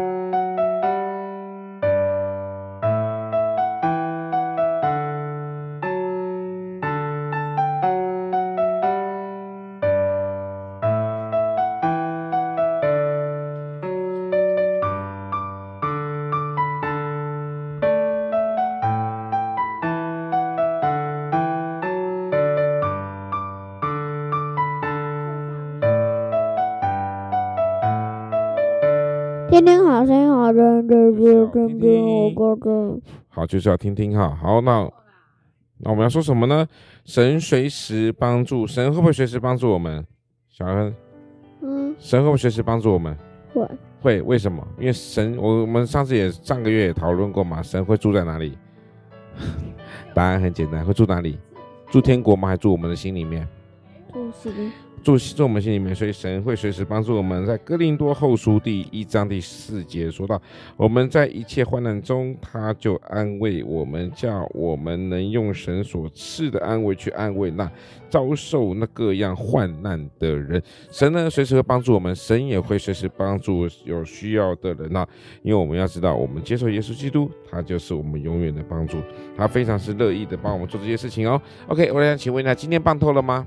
you 听听好声音，好听，听听听我哥哥。好，就是要听听哈。好，那那我们要说什么呢？神随时帮助，神会不会随时帮助我们？小恩，嗯，神会不会随时帮助我们？会，会。为什么？因为神，我我们上次也上个月也讨论过嘛。神会住在哪里？答案很简单，会住哪里？住天国吗？还住我们的心里面？住心。住我们心里面，所以神会随时帮助我们。在哥林多后书第一章第四节说到，我们在一切患难中，他就安慰我们，叫我们能用神所赐的安慰去安慰那遭受那各样患难的人。神呢，随时会帮助我们，神也会随时帮助有需要的人啊。因为我们要知道，我们接受耶稣基督，他就是我们永远的帮助，他非常是乐意的帮我们做这些事情哦。OK，我想请问一下，今天棒透了吗？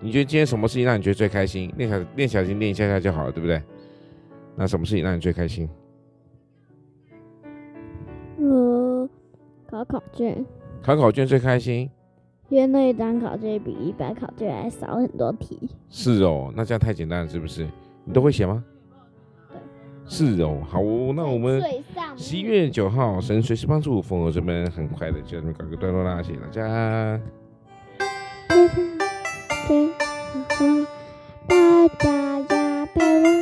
你觉得今天什么事情让你觉得最开心？练小练小心练一下下就好了，对不对？那什么事情让你最开心？呃，考考卷。考考卷最开心？因为那一张考卷比一般考卷还少很多题。是哦，那这样太简单了，是不是？你都会写吗？对。是哦，好哦，那我们十一月九号，神随时帮助，风和这边很快的就这边搞个段落啦，谢谢大家。天，大家呀，别忘了。